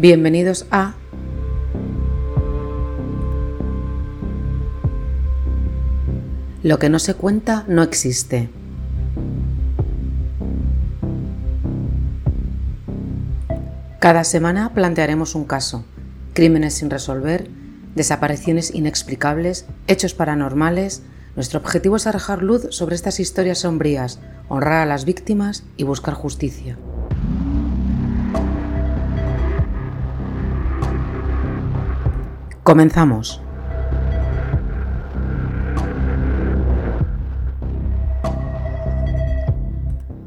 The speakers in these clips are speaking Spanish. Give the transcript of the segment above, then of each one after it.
Bienvenidos a Lo que no se cuenta no existe. Cada semana plantearemos un caso, crímenes sin resolver, desapariciones inexplicables, hechos paranormales. Nuestro objetivo es arrojar luz sobre estas historias sombrías, honrar a las víctimas y buscar justicia. Comenzamos.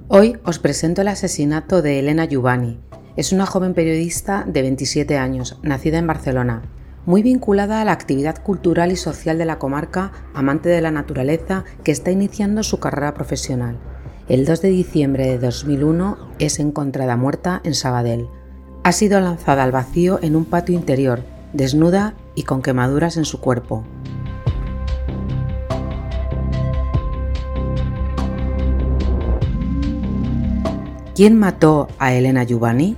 Hoy os presento el asesinato de Elena Giovanni. Es una joven periodista de 27 años, nacida en Barcelona, muy vinculada a la actividad cultural y social de la comarca, amante de la naturaleza, que está iniciando su carrera profesional. El 2 de diciembre de 2001 es encontrada muerta en Sabadell. Ha sido lanzada al vacío en un patio interior, desnuda y con quemaduras en su cuerpo. ¿Quién mató a Elena Giovanni?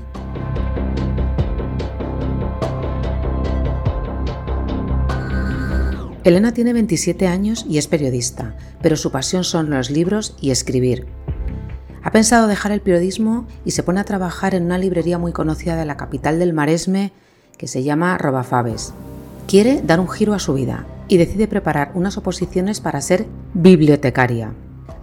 Elena tiene 27 años y es periodista, pero su pasión son los libros y escribir. Ha pensado dejar el periodismo y se pone a trabajar en una librería muy conocida de la capital del Maresme que se llama Robafabes. Quiere dar un giro a su vida y decide preparar unas oposiciones para ser bibliotecaria.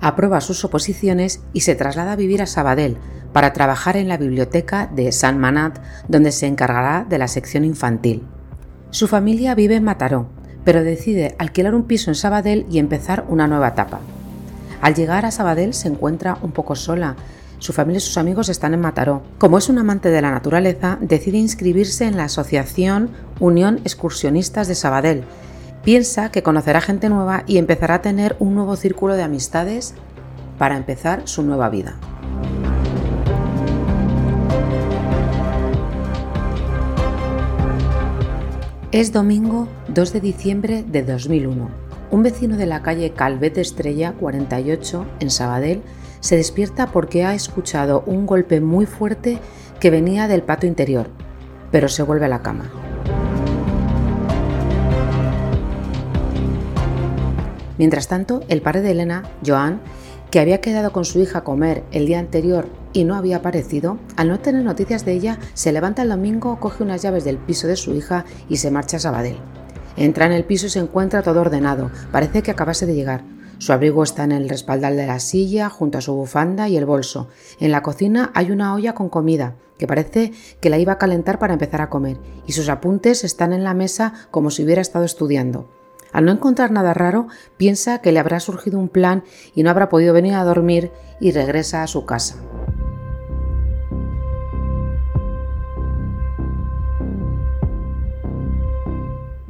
Aprueba sus oposiciones y se traslada a vivir a Sabadell para trabajar en la biblioteca de San Manat, donde se encargará de la sección infantil. Su familia vive en Mataró, pero decide alquilar un piso en Sabadell y empezar una nueva etapa. Al llegar a Sabadell se encuentra un poco sola. Su familia y sus amigos están en Mataró. Como es un amante de la naturaleza, decide inscribirse en la asociación Unión Excursionistas de Sabadell. Piensa que conocerá gente nueva y empezará a tener un nuevo círculo de amistades para empezar su nueva vida. Es domingo 2 de diciembre de 2001. Un vecino de la calle Calvete Estrella 48 en Sabadell se despierta porque ha escuchado un golpe muy fuerte que venía del patio interior, pero se vuelve a la cama. Mientras tanto, el padre de Elena, Joan, que había quedado con su hija a comer el día anterior y no había aparecido, al no tener noticias de ella, se levanta el domingo, coge unas llaves del piso de su hija y se marcha a Sabadell. Entra en el piso y se encuentra todo ordenado, parece que acabase de llegar. Su abrigo está en el respaldar de la silla, junto a su bufanda y el bolso. En la cocina hay una olla con comida, que parece que la iba a calentar para empezar a comer, y sus apuntes están en la mesa como si hubiera estado estudiando. Al no encontrar nada raro, piensa que le habrá surgido un plan y no habrá podido venir a dormir y regresa a su casa.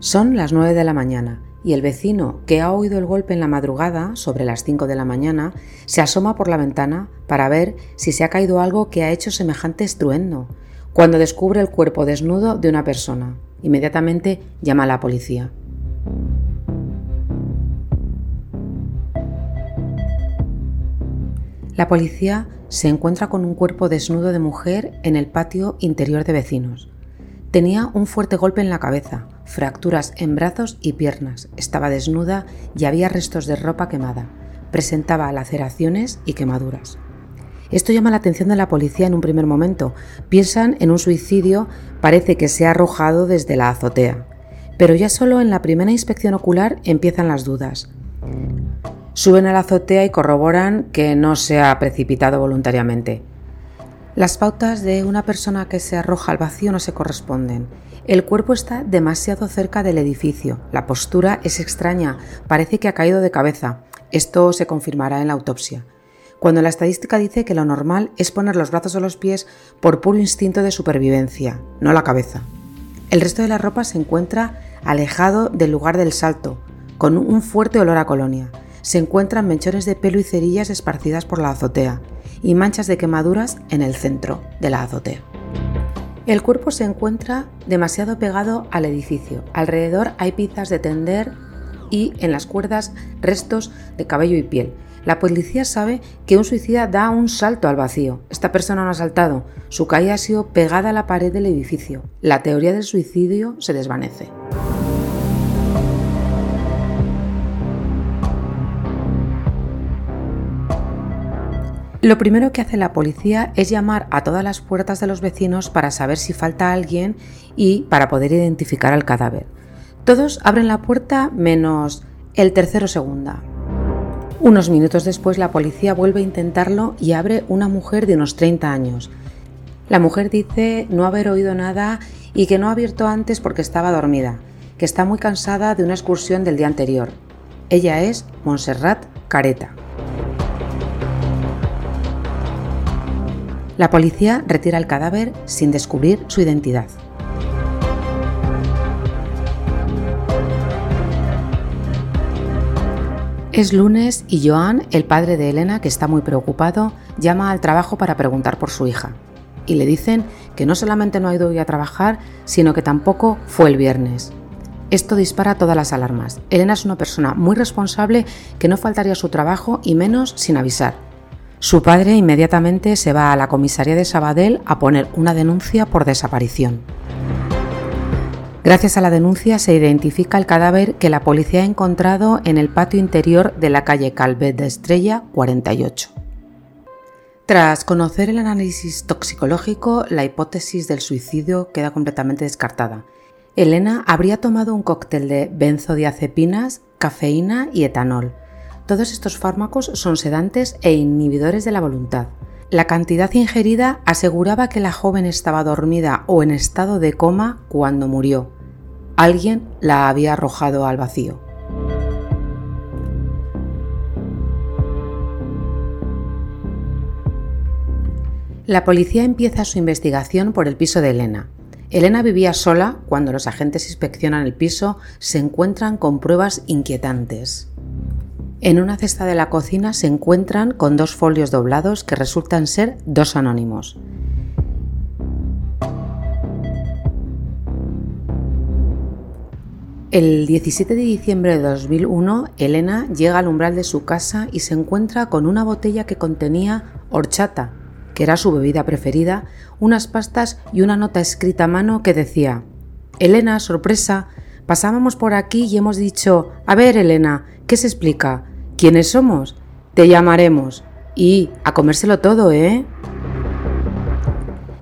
Son las 9 de la mañana y el vecino, que ha oído el golpe en la madrugada, sobre las 5 de la mañana, se asoma por la ventana para ver si se ha caído algo que ha hecho semejante estruendo, cuando descubre el cuerpo desnudo de una persona. Inmediatamente llama a la policía. La policía se encuentra con un cuerpo desnudo de mujer en el patio interior de vecinos. Tenía un fuerte golpe en la cabeza, fracturas en brazos y piernas, estaba desnuda y había restos de ropa quemada. Presentaba laceraciones y quemaduras. Esto llama la atención de la policía en un primer momento. Piensan en un suicidio, parece que se ha arrojado desde la azotea. Pero ya solo en la primera inspección ocular empiezan las dudas. Suben a la azotea y corroboran que no se ha precipitado voluntariamente. Las pautas de una persona que se arroja al vacío no se corresponden. El cuerpo está demasiado cerca del edificio. La postura es extraña, parece que ha caído de cabeza. Esto se confirmará en la autopsia. Cuando la estadística dice que lo normal es poner los brazos o los pies por puro instinto de supervivencia, no la cabeza. El resto de la ropa se encuentra alejado del lugar del salto, con un fuerte olor a colonia se encuentran mechones de pelo y cerillas esparcidas por la azotea y manchas de quemaduras en el centro de la azotea. El cuerpo se encuentra demasiado pegado al edificio. Alrededor hay piezas de tender y en las cuerdas restos de cabello y piel. La policía sabe que un suicida da un salto al vacío. Esta persona no ha saltado, su caída ha sido pegada a la pared del edificio. La teoría del suicidio se desvanece. Lo primero que hace la policía es llamar a todas las puertas de los vecinos para saber si falta alguien y para poder identificar al cadáver. Todos abren la puerta menos el tercero segunda. Unos minutos después la policía vuelve a intentarlo y abre una mujer de unos 30 años. La mujer dice no haber oído nada y que no ha abierto antes porque estaba dormida, que está muy cansada de una excursión del día anterior. Ella es Montserrat Careta. La policía retira el cadáver sin descubrir su identidad. Es lunes y Joan, el padre de Elena, que está muy preocupado, llama al trabajo para preguntar por su hija. Y le dicen que no solamente no ha ido hoy a trabajar, sino que tampoco fue el viernes. Esto dispara todas las alarmas. Elena es una persona muy responsable que no faltaría su trabajo y menos sin avisar. Su padre inmediatamente se va a la comisaría de Sabadell a poner una denuncia por desaparición. Gracias a la denuncia se identifica el cadáver que la policía ha encontrado en el patio interior de la calle Calvet de Estrella 48. Tras conocer el análisis toxicológico, la hipótesis del suicidio queda completamente descartada. Elena habría tomado un cóctel de benzodiazepinas, cafeína y etanol, todos estos fármacos son sedantes e inhibidores de la voluntad. La cantidad ingerida aseguraba que la joven estaba dormida o en estado de coma cuando murió. Alguien la había arrojado al vacío. La policía empieza su investigación por el piso de Elena. Elena vivía sola cuando los agentes inspeccionan el piso, se encuentran con pruebas inquietantes. En una cesta de la cocina se encuentran con dos folios doblados que resultan ser dos anónimos. El 17 de diciembre de 2001, Elena llega al umbral de su casa y se encuentra con una botella que contenía horchata, que era su bebida preferida, unas pastas y una nota escrita a mano que decía, Elena, sorpresa, pasábamos por aquí y hemos dicho, a ver, Elena, ¿qué se explica? ¿Quiénes somos? Te llamaremos. Y a comérselo todo, ¿eh?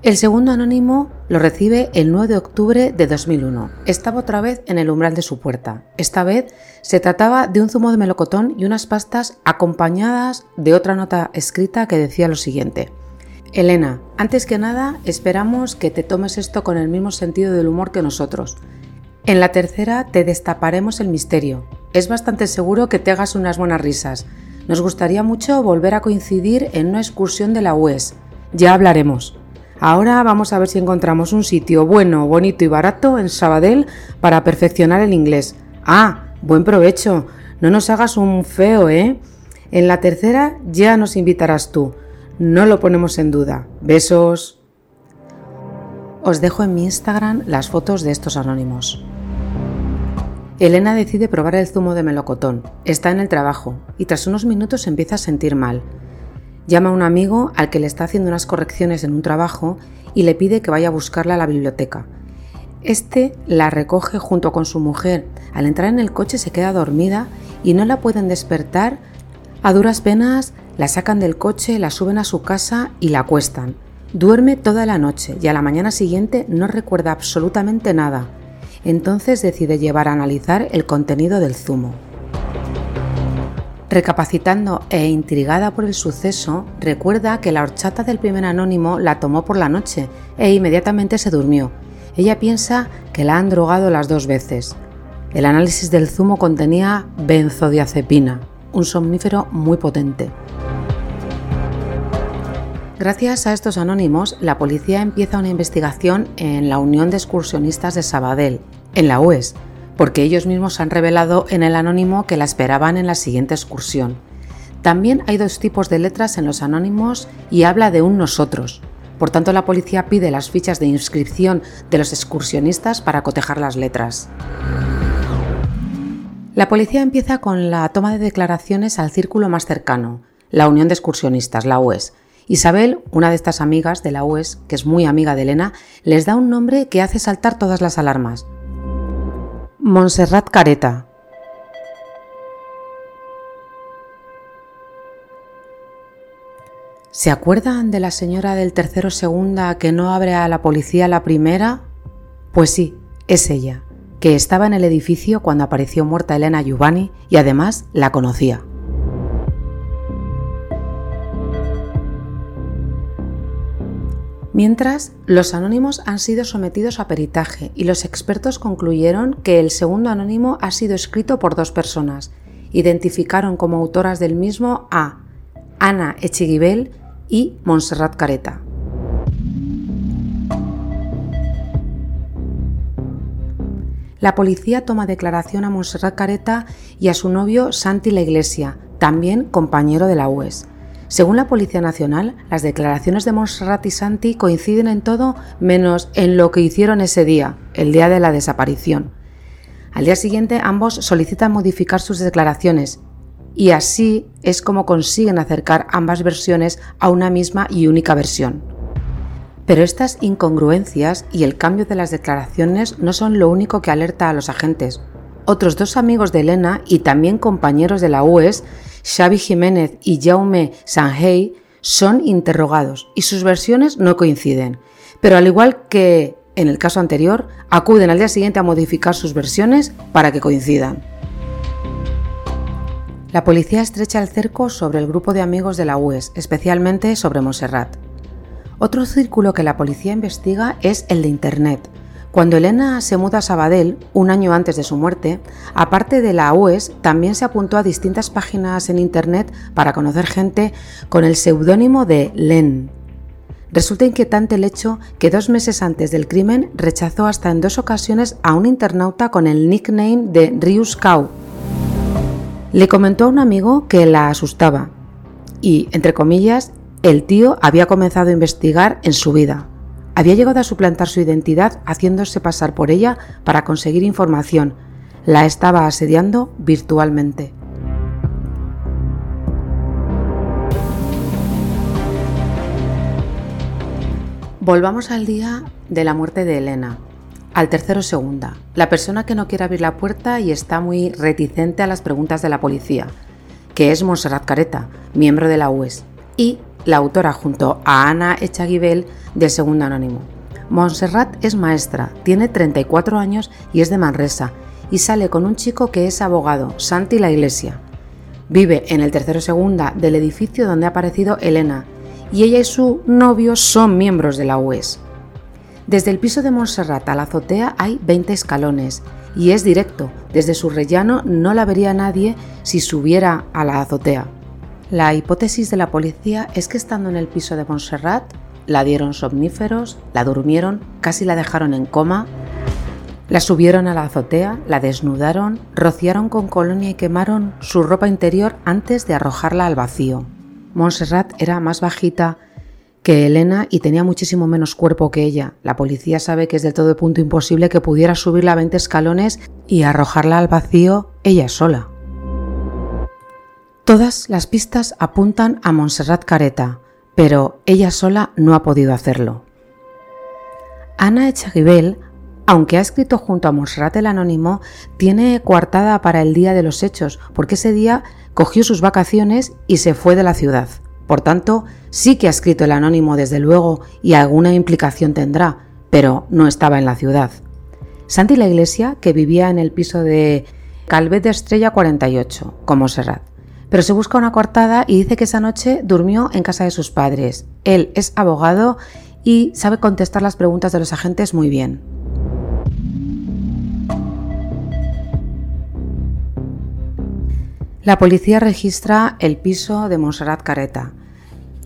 El segundo anónimo lo recibe el 9 de octubre de 2001. Estaba otra vez en el umbral de su puerta. Esta vez se trataba de un zumo de melocotón y unas pastas acompañadas de otra nota escrita que decía lo siguiente. Elena, antes que nada, esperamos que te tomes esto con el mismo sentido del humor que nosotros. En la tercera te destaparemos el misterio. Es bastante seguro que te hagas unas buenas risas. Nos gustaría mucho volver a coincidir en una excursión de la UES. Ya hablaremos. Ahora vamos a ver si encontramos un sitio bueno, bonito y barato en Sabadell para perfeccionar el inglés. Ah, buen provecho. No nos hagas un feo, ¿eh? En la tercera ya nos invitarás tú. No lo ponemos en duda. Besos. Os dejo en mi Instagram las fotos de estos anónimos. Elena decide probar el zumo de melocotón. Está en el trabajo y tras unos minutos empieza a sentir mal. Llama a un amigo al que le está haciendo unas correcciones en un trabajo y le pide que vaya a buscarla a la biblioteca. Este la recoge junto con su mujer. Al entrar en el coche se queda dormida y no la pueden despertar. A duras penas la sacan del coche, la suben a su casa y la acuestan. Duerme toda la noche y a la mañana siguiente no recuerda absolutamente nada. Entonces decide llevar a analizar el contenido del zumo. Recapacitando e intrigada por el suceso, recuerda que la horchata del primer anónimo la tomó por la noche e inmediatamente se durmió. Ella piensa que la han drogado las dos veces. El análisis del zumo contenía benzodiazepina, un somnífero muy potente. Gracias a estos anónimos, la policía empieza una investigación en la Unión de Excursionistas de Sabadell, en la UES, porque ellos mismos han revelado en el anónimo que la esperaban en la siguiente excursión. También hay dos tipos de letras en los anónimos y habla de un nosotros. Por tanto, la policía pide las fichas de inscripción de los excursionistas para cotejar las letras. La policía empieza con la toma de declaraciones al círculo más cercano, la Unión de Excursionistas, la UES. Isabel, una de estas amigas de la UES, que es muy amiga de Elena, les da un nombre que hace saltar todas las alarmas. Montserrat Careta. ¿Se acuerdan de la señora del tercero segunda que no abre a la policía la primera? Pues sí, es ella que estaba en el edificio cuando apareció muerta Elena Giovanni y además la conocía. Mientras, los anónimos han sido sometidos a peritaje y los expertos concluyeron que el segundo anónimo ha sido escrito por dos personas. Identificaron como autoras del mismo a Ana Echiguibel y Montserrat Careta. la policía toma declaración a Montserrat Careta y a su novio Santi La Iglesia, también compañero de la UES. Según la Policía Nacional, las declaraciones de Montserrat y Santi coinciden en todo menos en lo que hicieron ese día, el día de la desaparición. Al día siguiente ambos solicitan modificar sus declaraciones y así es como consiguen acercar ambas versiones a una misma y única versión. Pero estas incongruencias y el cambio de las declaraciones no son lo único que alerta a los agentes. Otros dos amigos de Elena y también compañeros de la UES, Xavi Jiménez y Jaume Sanhei, son interrogados y sus versiones no coinciden. Pero al igual que en el caso anterior, acuden al día siguiente a modificar sus versiones para que coincidan. La policía estrecha el cerco sobre el grupo de amigos de la UES, especialmente sobre Monserrat. Otro círculo que la policía investiga es el de Internet. Cuando Elena se muda a Sabadell, un año antes de su muerte, aparte de la UES, también se apuntó a distintas páginas en Internet para conocer gente con el seudónimo de Len. Resulta inquietante el hecho que dos meses antes del crimen rechazó hasta en dos ocasiones a un internauta con el nickname de Rius Kau. Le comentó a un amigo que la asustaba y, entre comillas, el tío había comenzado a investigar en su vida. Había llegado a suplantar su identidad haciéndose pasar por ella para conseguir información. La estaba asediando virtualmente. Volvamos al día de la muerte de Elena, al tercero segunda, la persona que no quiere abrir la puerta y está muy reticente a las preguntas de la policía, que es Monserrat Careta, miembro de la UES, y la autora junto a Ana Echaguibel del segundo anónimo. Montserrat es maestra, tiene 34 años y es de Manresa, y sale con un chico que es abogado, Santi La Iglesia. Vive en el tercero segunda del edificio donde ha aparecido Elena, y ella y su novio son miembros de la UES. Desde el piso de Montserrat a la azotea hay 20 escalones, y es directo, desde su rellano no la vería nadie si subiera a la azotea. La hipótesis de la policía es que estando en el piso de Montserrat, la dieron somníferos, la durmieron, casi la dejaron en coma, la subieron a la azotea, la desnudaron, rociaron con colonia y quemaron su ropa interior antes de arrojarla al vacío. Montserrat era más bajita que Elena y tenía muchísimo menos cuerpo que ella. La policía sabe que es del todo punto imposible que pudiera subirla a 20 escalones y arrojarla al vacío ella sola. Todas las pistas apuntan a Montserrat Careta, pero ella sola no ha podido hacerlo. Ana Echaguibel, aunque ha escrito junto a Montserrat el Anónimo, tiene coartada para el día de los hechos, porque ese día cogió sus vacaciones y se fue de la ciudad. Por tanto, sí que ha escrito el Anónimo desde luego y alguna implicación tendrá, pero no estaba en la ciudad. Santi la Iglesia, que vivía en el piso de Calvet de Estrella 48, como Serrat pero se busca una coartada y dice que esa noche durmió en casa de sus padres. Él es abogado y sabe contestar las preguntas de los agentes muy bien. La policía registra el piso de Montserrat Careta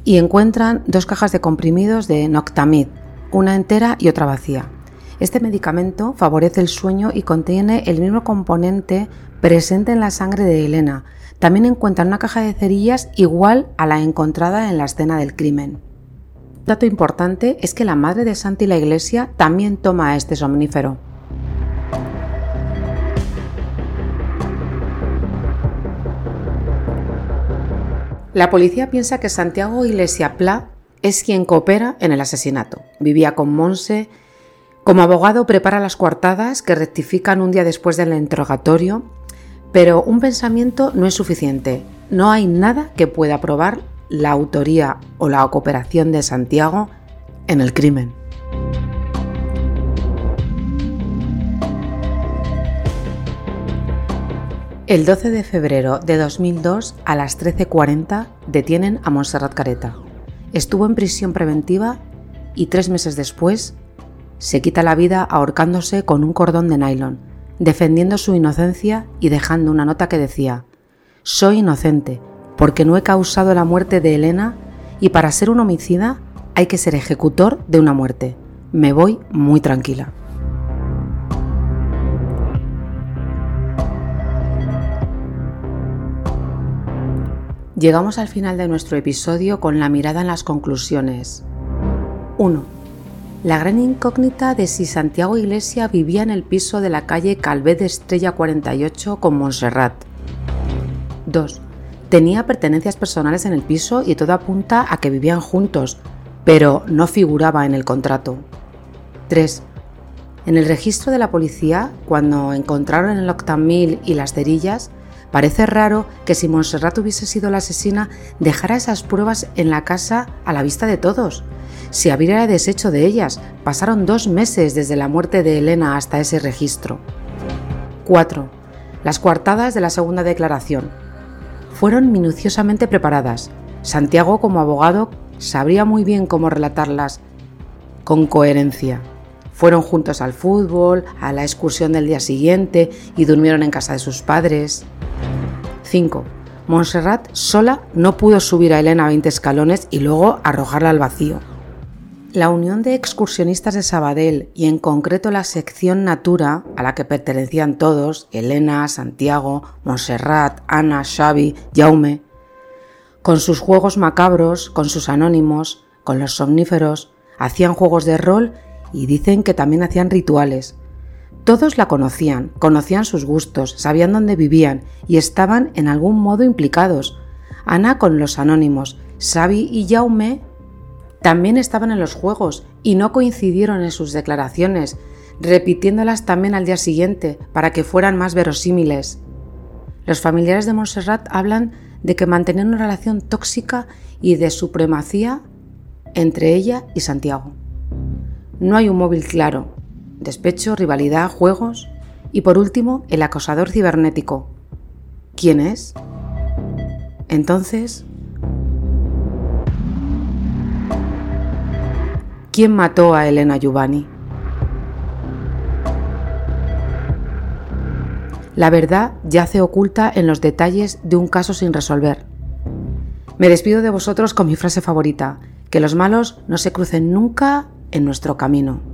y encuentran dos cajas de comprimidos de Noctamid, una entera y otra vacía. Este medicamento favorece el sueño y contiene el mismo componente presente en la sangre de Elena, también encuentran una caja de cerillas igual a la encontrada en la escena del crimen. Un dato importante es que la madre de Santi la iglesia también toma este somnífero. La policía piensa que Santiago Iglesia Pla es quien coopera en el asesinato. Vivía con Monse. Como abogado prepara las coartadas que rectifican un día después del interrogatorio pero un pensamiento no es suficiente. No hay nada que pueda probar la autoría o la cooperación de Santiago en el crimen. El 12 de febrero de 2002 a las 13.40 detienen a Montserrat Careta. Estuvo en prisión preventiva y tres meses después se quita la vida ahorcándose con un cordón de nylon, defendiendo su inocencia y dejando una nota que decía, Soy inocente porque no he causado la muerte de Elena y para ser un homicida hay que ser ejecutor de una muerte. Me voy muy tranquila. Llegamos al final de nuestro episodio con la mirada en las conclusiones. 1. La gran incógnita de si Santiago Iglesia vivía en el piso de la calle Calvé de Estrella 48 con Montserrat. 2. Tenía pertenencias personales en el piso y todo apunta a que vivían juntos, pero no figuraba en el contrato. 3. En el registro de la policía, cuando encontraron el octamil y las cerillas, Parece raro que si Montserrat hubiese sido la asesina dejara esas pruebas en la casa a la vista de todos. Si habría deshecho de ellas, pasaron dos meses desde la muerte de Elena hasta ese registro. 4. Las coartadas de la segunda declaración. Fueron minuciosamente preparadas. Santiago, como abogado, sabría muy bien cómo relatarlas con coherencia. Fueron juntos al fútbol, a la excursión del día siguiente y durmieron en casa de sus padres. 5. Montserrat sola no pudo subir a Elena 20 escalones y luego arrojarla al vacío. La Unión de Excursionistas de Sabadell y en concreto la sección Natura, a la que pertenecían todos, Elena, Santiago, Montserrat, Ana, Xavi, Jaume, con sus juegos macabros, con sus anónimos, con los somníferos, hacían juegos de rol y dicen que también hacían rituales, todos la conocían, conocían sus gustos, sabían dónde vivían y estaban en algún modo implicados. Ana con los anónimos, Xavi y Jaume también estaban en los juegos y no coincidieron en sus declaraciones, repitiéndolas también al día siguiente para que fueran más verosímiles. Los familiares de Montserrat hablan de que mantenían una relación tóxica y de supremacía entre ella y Santiago. No hay un móvil claro, despecho, rivalidad, juegos y por último el acosador cibernético. ¿Quién es? Entonces, ¿quién mató a Elena Giovanni? La verdad yace oculta en los detalles de un caso sin resolver. Me despido de vosotros con mi frase favorita, que los malos no se crucen nunca en nuestro camino.